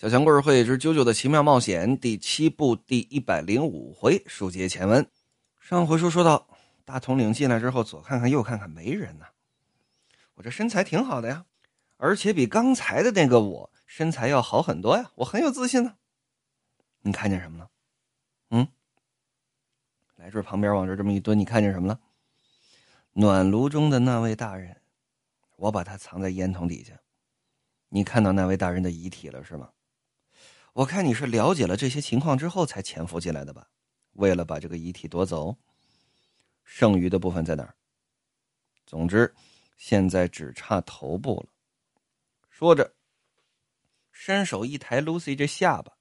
小强故事会之《啾啾的奇妙冒险》第七部第一百零五回，书接前文。上回书说到，大统领进来之后，左看看右看看，没人呢。我这身材挺好的呀，而且比刚才的那个我身材要好很多呀，我很有自信呢。你看见什么了？嗯，来这旁边往这这么一蹲，你看见什么了？暖炉中的那位大人，我把他藏在烟筒底下。你看到那位大人的遗体了是吗？我看你是了解了这些情况之后才潜伏进来的吧？为了把这个遗体夺走，剩余的部分在哪儿？总之，现在只差头部了。说着，伸手一抬 Lucy 这下巴。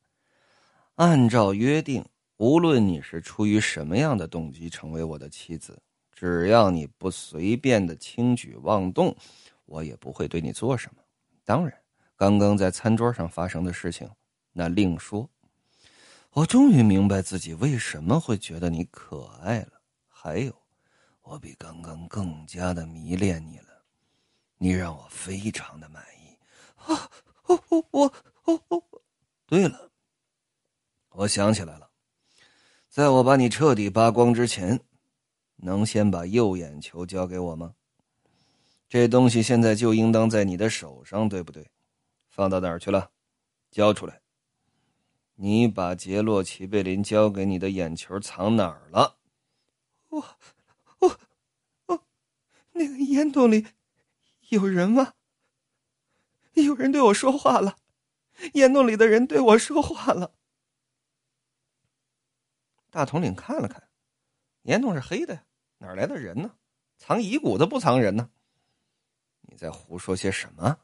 按照约定，无论你是出于什么样的动机成为我的妻子，只要你不随便的轻举妄动，我也不会对你做什么。当然，刚刚在餐桌上发生的事情。那另说，我终于明白自己为什么会觉得你可爱了。还有，我比刚刚更加的迷恋你了，你让我非常的满意。啊，我我我我，对了，我想起来了，在我把你彻底扒光之前，能先把右眼球交给我吗？这东西现在就应当在你的手上，对不对？放到哪儿去了？交出来。你把杰洛奇贝林交给你的眼球藏哪儿了？我，我，我，那个烟洞里有人吗？有人对我说话了，烟洞里的人对我说话了。大统领看了看，烟洞是黑的呀，哪来的人呢？藏遗骨的不藏人呢？你在胡说些什么？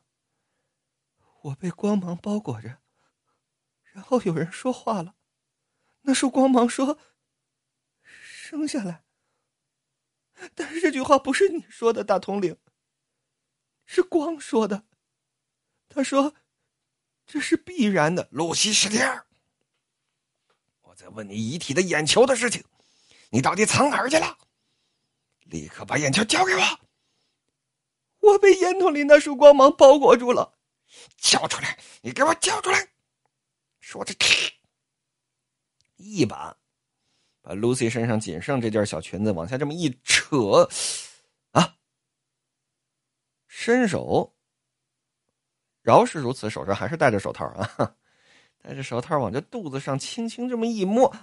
我被光芒包裹着。然后有人说话了，那束光芒说：“生下来。”但是这句话不是你说的，大统领，是光说的。他说：“这是必然的。”露西·史蒂尔，我在问你遗体的眼球的事情，你到底藏哪儿去了？立刻把眼球交给我！我被烟筒里那束光芒包裹住了，交出来！你给我交出来！说着，一把把 Lucy 身上仅剩这件小裙子往下这么一扯，啊！伸手，饶是如此，手上还是戴着手套啊！戴着手套往这肚子上轻轻这么一摸，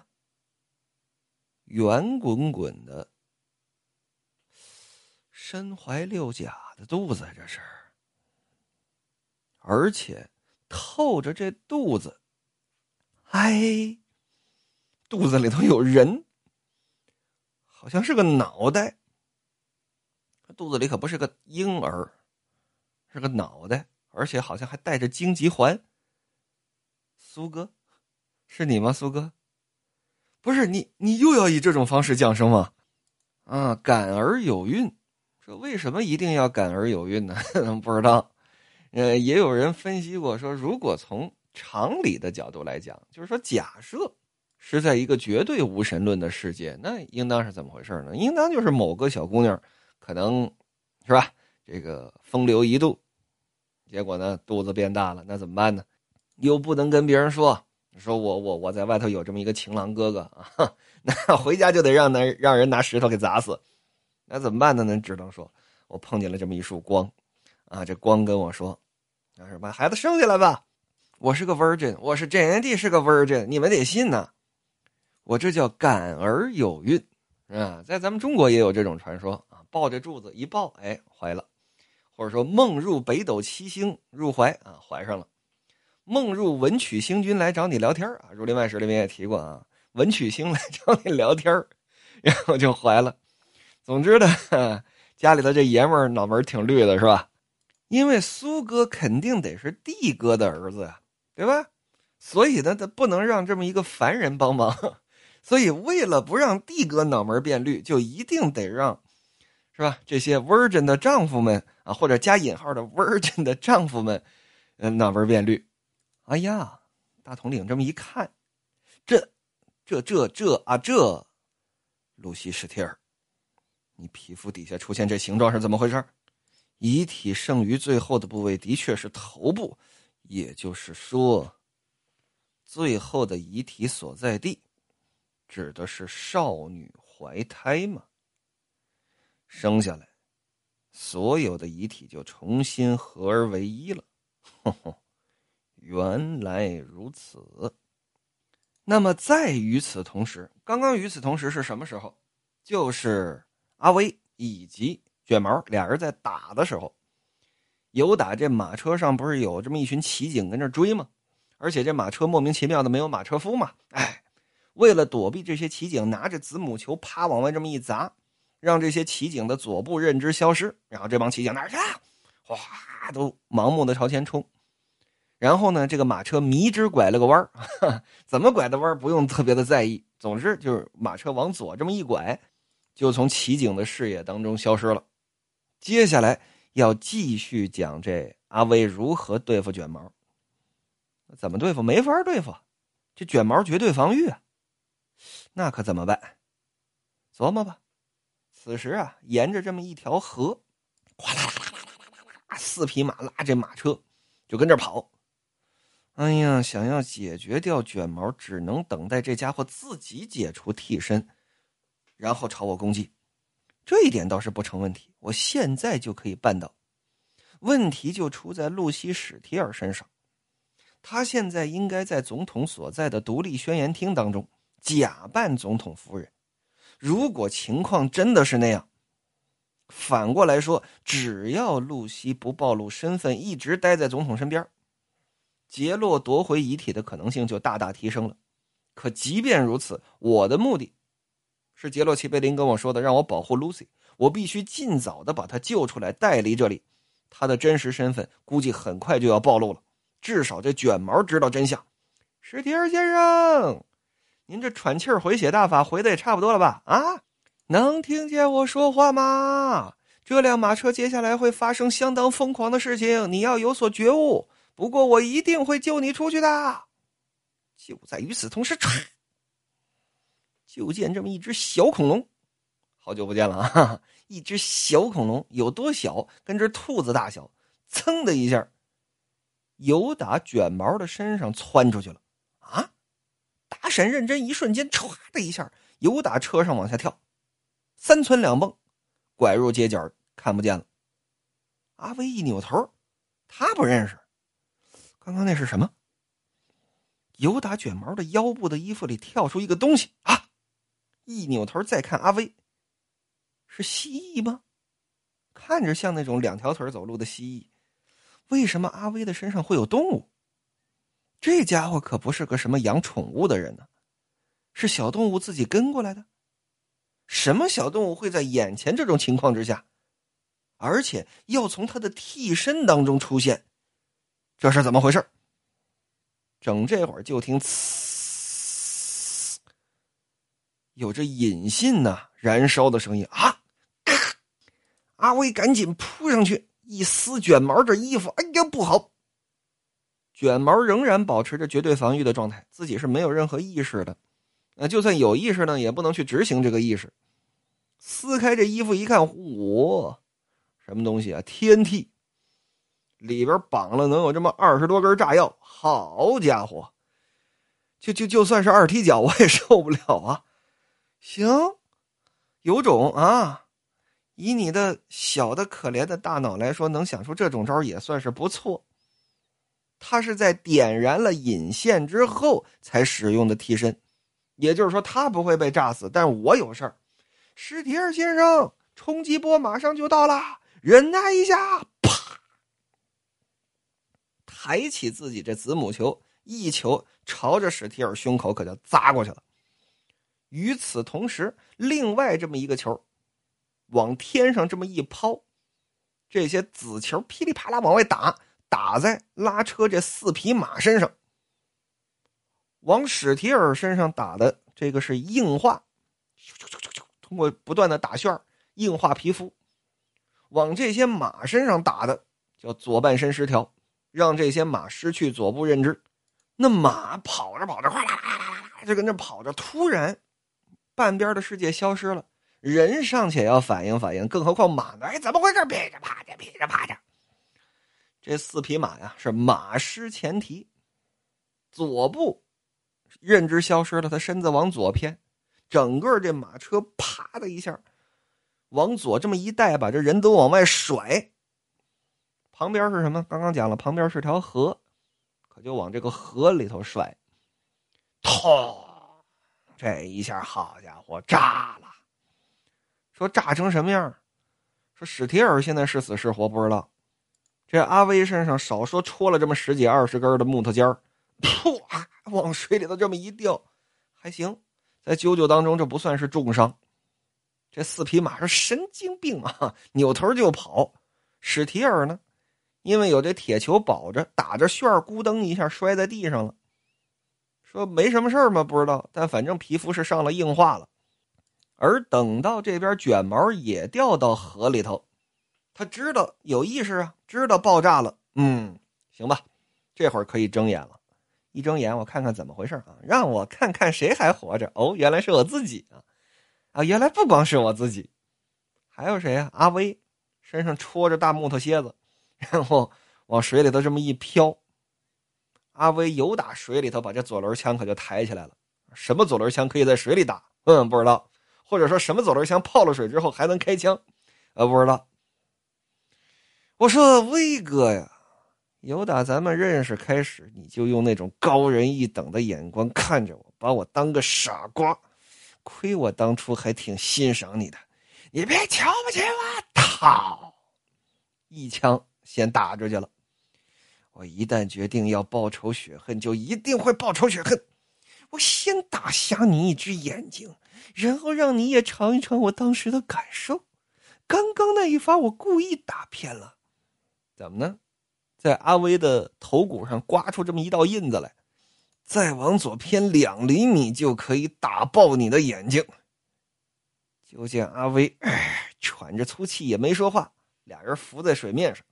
圆滚滚的，身怀六甲的肚子，这是，而且透着这肚子。哎，肚子里头有人，好像是个脑袋。肚子里可不是个婴儿，是个脑袋，而且好像还带着荆棘环。苏哥，是你吗？苏哥，不是你，你又要以这种方式降生吗？啊，感而有孕，这为什么一定要感而有孕呢？不知道。呃，也有人分析过，说如果从常理的角度来讲，就是说，假设是在一个绝对无神论的世界，那应当是怎么回事呢？应当就是某个小姑娘，可能是吧？这个风流一度，结果呢，肚子变大了，那怎么办呢？又不能跟别人说，说我我我在外头有这么一个情郎哥哥啊，那回家就得让那让人拿石头给砸死，那怎么办呢？那只能说，我碰见了这么一束光，啊，这光跟我说，那是把孩子生下来吧。我是个 virgin，我是 JND 是个 virgin，你们得信呐！我这叫感而有孕，啊，在咱们中国也有这种传说啊，抱着柱子一抱，哎，怀了，或者说梦入北斗七星入怀啊，怀上了，梦入文曲星君来找你聊天啊，《儒林外史》里面也提过啊，文曲星来找你聊天然后就怀了。总之呢，家里头这爷们儿脑门挺绿的，是吧？因为苏哥肯定得是帝哥的儿子呀。对吧？所以呢，他不能让这么一个凡人帮忙，所以为了不让帝哥脑门变绿，就一定得让，是吧？这些 virgin 的丈夫们啊，或者加引号的 virgin 的丈夫们，嗯，脑门变绿。哎呀，大统领这么一看，这、这、这、这啊，这，露西·史蒂尔，你皮肤底下出现这形状是怎么回事？遗体剩余最后的部位的确是头部。也就是说，最后的遗体所在地，指的是少女怀胎嘛？生下来，所有的遗体就重新合而为一了。原来如此。那么，在与此同时，刚刚与此同时是什么时候？就是阿威以及卷毛俩人在打的时候。有打这马车上不是有这么一群骑警跟着追吗？而且这马车莫名其妙的没有马车夫嘛？哎，为了躲避这些骑警，拿着子母球啪往外这么一砸，让这些骑警的左部认知消失。然后这帮骑警哪儿去？哗，都盲目的朝前冲。然后呢，这个马车迷之拐了个弯儿，怎么拐的弯不用特别的在意。总之就是马车往左这么一拐，就从骑警的视野当中消失了。接下来。要继续讲这阿威如何对付卷毛？怎么对付？没法对付，这卷毛绝对防御啊！那可怎么办？琢磨吧。此时啊，沿着这么一条河，哗啦啦啦啦啦啦啦，四匹马拉着马车就跟这跑。哎呀，想要解决掉卷毛，只能等待这家伙自己解除替身，然后朝我攻击。这一点倒是不成问题，我现在就可以办到。问题就出在露西·史提尔身上，他现在应该在总统所在的独立宣言厅当中假扮总统夫人。如果情况真的是那样，反过来说，只要露西不暴露身份，一直待在总统身边，杰洛夺回遗体的可能性就大大提升了。可即便如此，我的目的。是杰洛奇贝林跟我说的，让我保护露西我必须尽早的把他救出来，带离这里。他的真实身份估计很快就要暴露了，至少这卷毛知道真相。史提尔先生，您这喘气回血大法回的也差不多了吧？啊，能听见我说话吗？这辆马车接下来会发生相当疯狂的事情，你要有所觉悟。不过我一定会救你出去的。就在与此同时，唰。就见这么一只小恐龙，好久不见了啊！一只小恐龙有多小？跟只兔子大小，噌的一下，由打卷毛的身上窜出去了。啊！大闪认真，一瞬间，唰的一下，由打车上往下跳，三窜两蹦，拐入街角，看不见了。阿威一扭头，他不认识，刚刚那是什么？由打卷毛的腰部的衣服里跳出一个东西啊！一扭头再看阿威，是蜥蜴吗？看着像那种两条腿走路的蜥蜴。为什么阿威的身上会有动物？这家伙可不是个什么养宠物的人呢，是小动物自己跟过来的。什么小动物会在眼前这种情况之下，而且要从他的替身当中出现？这是怎么回事？整这会儿就听呲。有着引信呐，燃烧的声音啊！阿威赶紧扑上去，一撕卷毛这衣服，哎呀，不好！卷毛仍然保持着绝对防御的状态，自己是没有任何意识的。那就算有意识呢，也不能去执行这个意识。撕开这衣服一看，嚯，什么东西啊？TNT，里边绑了能有这么二十多根炸药，好家伙！就就就算是二踢脚，我也受不了啊！行，有种啊！以你的小的可怜的大脑来说，能想出这种招也算是不错。他是在点燃了引线之后才使用的替身，也就是说他不会被炸死，但我有事儿。史提尔先生，冲击波马上就到了，忍耐一下！啪！抬起自己这子母球，一球朝着史提尔胸口可就砸过去了。与此同时，另外这么一个球，往天上这么一抛，这些子球噼里啪啦往外打，打在拉车这四匹马身上。往史提尔身上打的这个是硬化，通过不断的打旋硬化皮肤；往这些马身上打的叫左半身失调，让这些马失去左部认知。那马跑着跑着，哗啦啦啦啦，就跟那跑着，突然。半边的世界消失了，人尚且要反应反应，更何况马呢？哎，怎么回事？噼里啪啦，噼里啪啦。这四匹马呀，是马失前蹄，左部认知消失了，他身子往左偏，整个这马车啪的一下往左这么一带，把这人都往外甩。旁边是什么？刚刚讲了，旁边是条河，可就往这个河里头甩。痛！这一下，好家伙，炸了！说炸成什么样？说史提尔现在是死是活不知道。这阿威身上少说戳了这么十几二十根的木头尖儿。噗！往水里头这么一掉，还行，在啾啾当中这不算是重伤。这四匹马是神经病啊，扭头就跑。史提尔呢，因为有这铁球保着，打着旋儿，咕噔一下摔在地上了。说没什么事儿吗？不知道，但反正皮肤是上了硬化了。而等到这边卷毛也掉到河里头，他知道有意识啊，知道爆炸了。嗯，行吧，这会儿可以睁眼了。一睁眼，我看看怎么回事啊！让我看看谁还活着。哦，原来是我自己啊！啊，原来不光是我自己，还有谁啊？阿威身上戳着大木头楔子，然后往水里头这么一飘。阿威游打水里头，把这左轮枪可就抬起来了。什么左轮枪可以在水里打？嗯，不知道。或者说什么走轮枪泡了水之后还能开枪？呃，不知道。我说威哥呀。由打咱们认识开始，你就用那种高人一等的眼光看着我，把我当个傻瓜。亏我当初还挺欣赏你的，你别瞧不起我！操！一枪先打出去了。我一旦决定要报仇雪恨，就一定会报仇雪恨。我先打瞎你一只眼睛，然后让你也尝一尝我当时的感受。刚刚那一发，我故意打偏了，怎么呢？在阿威的头骨上刮出这么一道印子来，再往左偏两厘米就可以打爆你的眼睛。就见阿威喘着粗气也没说话，俩人浮在水面上。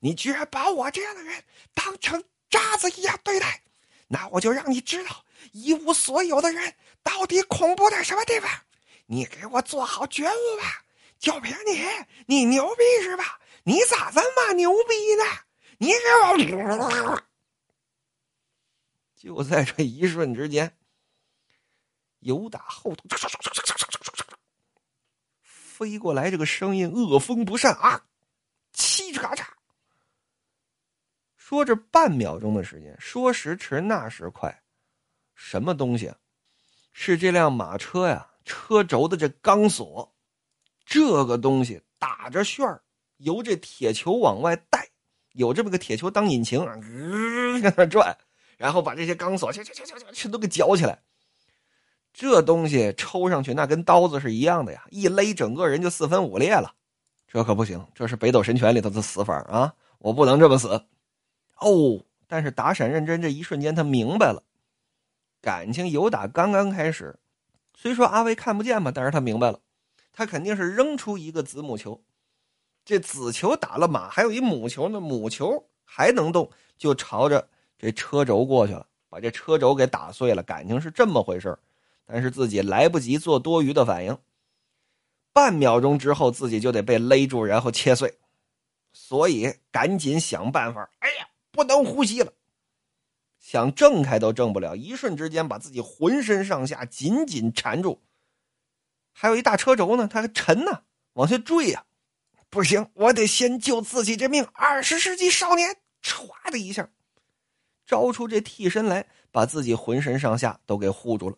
你居然把我这样的人当成渣子一样对待，那我就让你知道一无所有的人到底恐怖在什么地方。你给我做好觉悟吧！就凭你，你牛逼是吧？你咋这么牛逼呢？你给我！就在这一瞬之间，由打后头飞过来，这个声音恶风不善啊！嘁嚓嚓，说这半秒钟的时间，说时迟那时快，什么东西？是这辆马车呀，车轴的这钢索，这个东西打着旋儿，由这铁球往外带。有这么个铁球当引擎，在那转，然后把这些钢索去去去去全都给绞起来。这东西抽上去，那跟刀子是一样的呀，一勒整个人就四分五裂了。这可不行，这是北斗神拳里头的死法啊！我不能这么死。哦，但是打闪认真这一瞬间，他明白了，感情有打刚刚开始，虽说阿威看不见吧，但是他明白了，他肯定是扔出一个子母球。这子球打了马，还有一母球呢。母球还能动，就朝着这车轴过去了，把这车轴给打碎了。感情是这么回事但是自己来不及做多余的反应，半秒钟之后自己就得被勒住，然后切碎，所以赶紧想办法。哎呀，不能呼吸了，想挣开都挣不了，一瞬之间把自己浑身上下紧紧缠住。还有一大车轴呢，它还沉呢，往下坠呀。不行，我得先救自己这命。二十世纪少年，唰的一下，招出这替身来，把自己浑身上下都给护住了。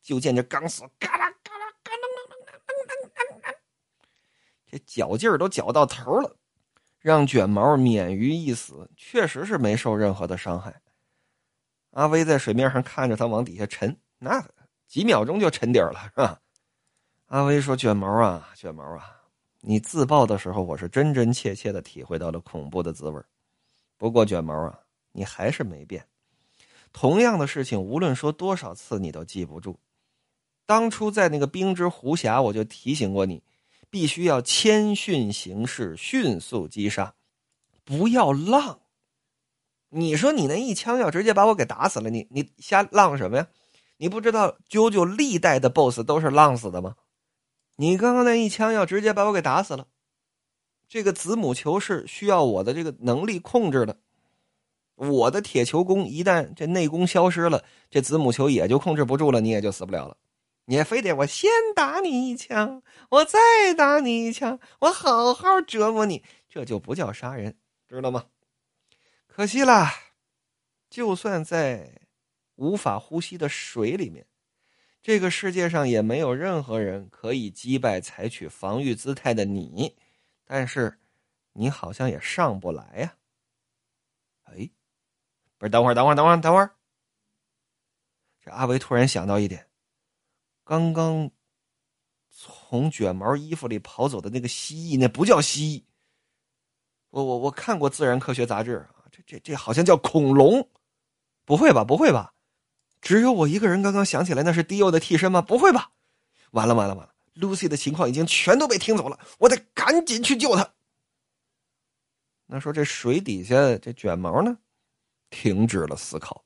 就见这钢索嘎啦嘎啦嘎噔噔噔噔噔噔噔，这绞劲儿都绞到头了，让卷毛免于一死，确实是没受任何的伤害。阿威在水面上看着他往底下沉，那几秒钟就沉底了，是吧？阿威说：“卷毛啊，卷毛啊。”你自爆的时候，我是真真切切的体会到了恐怖的滋味不过卷毛啊，你还是没变。同样的事情，无论说多少次，你都记不住。当初在那个冰之湖峡，我就提醒过你，必须要谦逊行事，迅速击杀，不要浪。你说你那一枪要直接把我给打死了，你你瞎浪什么呀？你不知道啾啾历代的 BOSS 都是浪死的吗？你刚刚那一枪要直接把我给打死了，这个子母球是需要我的这个能力控制的，我的铁球功一旦这内功消失了，这子母球也就控制不住了，你也就死不了了。你也非得我先打你一枪，我再打你一枪，我好好折磨你，这就不叫杀人，知道吗？可惜啦，就算在无法呼吸的水里面，这个世界上也没有任何人可以击败采取防御姿态的你。但是，你好像也上不来呀。哎，不是，等会儿，等会儿，等会儿，等会儿。这阿维突然想到一点，刚刚从卷毛衣服里跑走的那个蜥蜴，那不叫蜥蜴。我我我看过自然科学杂志啊，这这好像叫恐龙。不会吧？不会吧？只有我一个人刚刚想起来那是迪欧的替身吗？不会吧？完了完了完了！Lucy 的情况已经全都被听走了，我得赶紧去救他。那说这水底下这卷毛呢，停止了思考。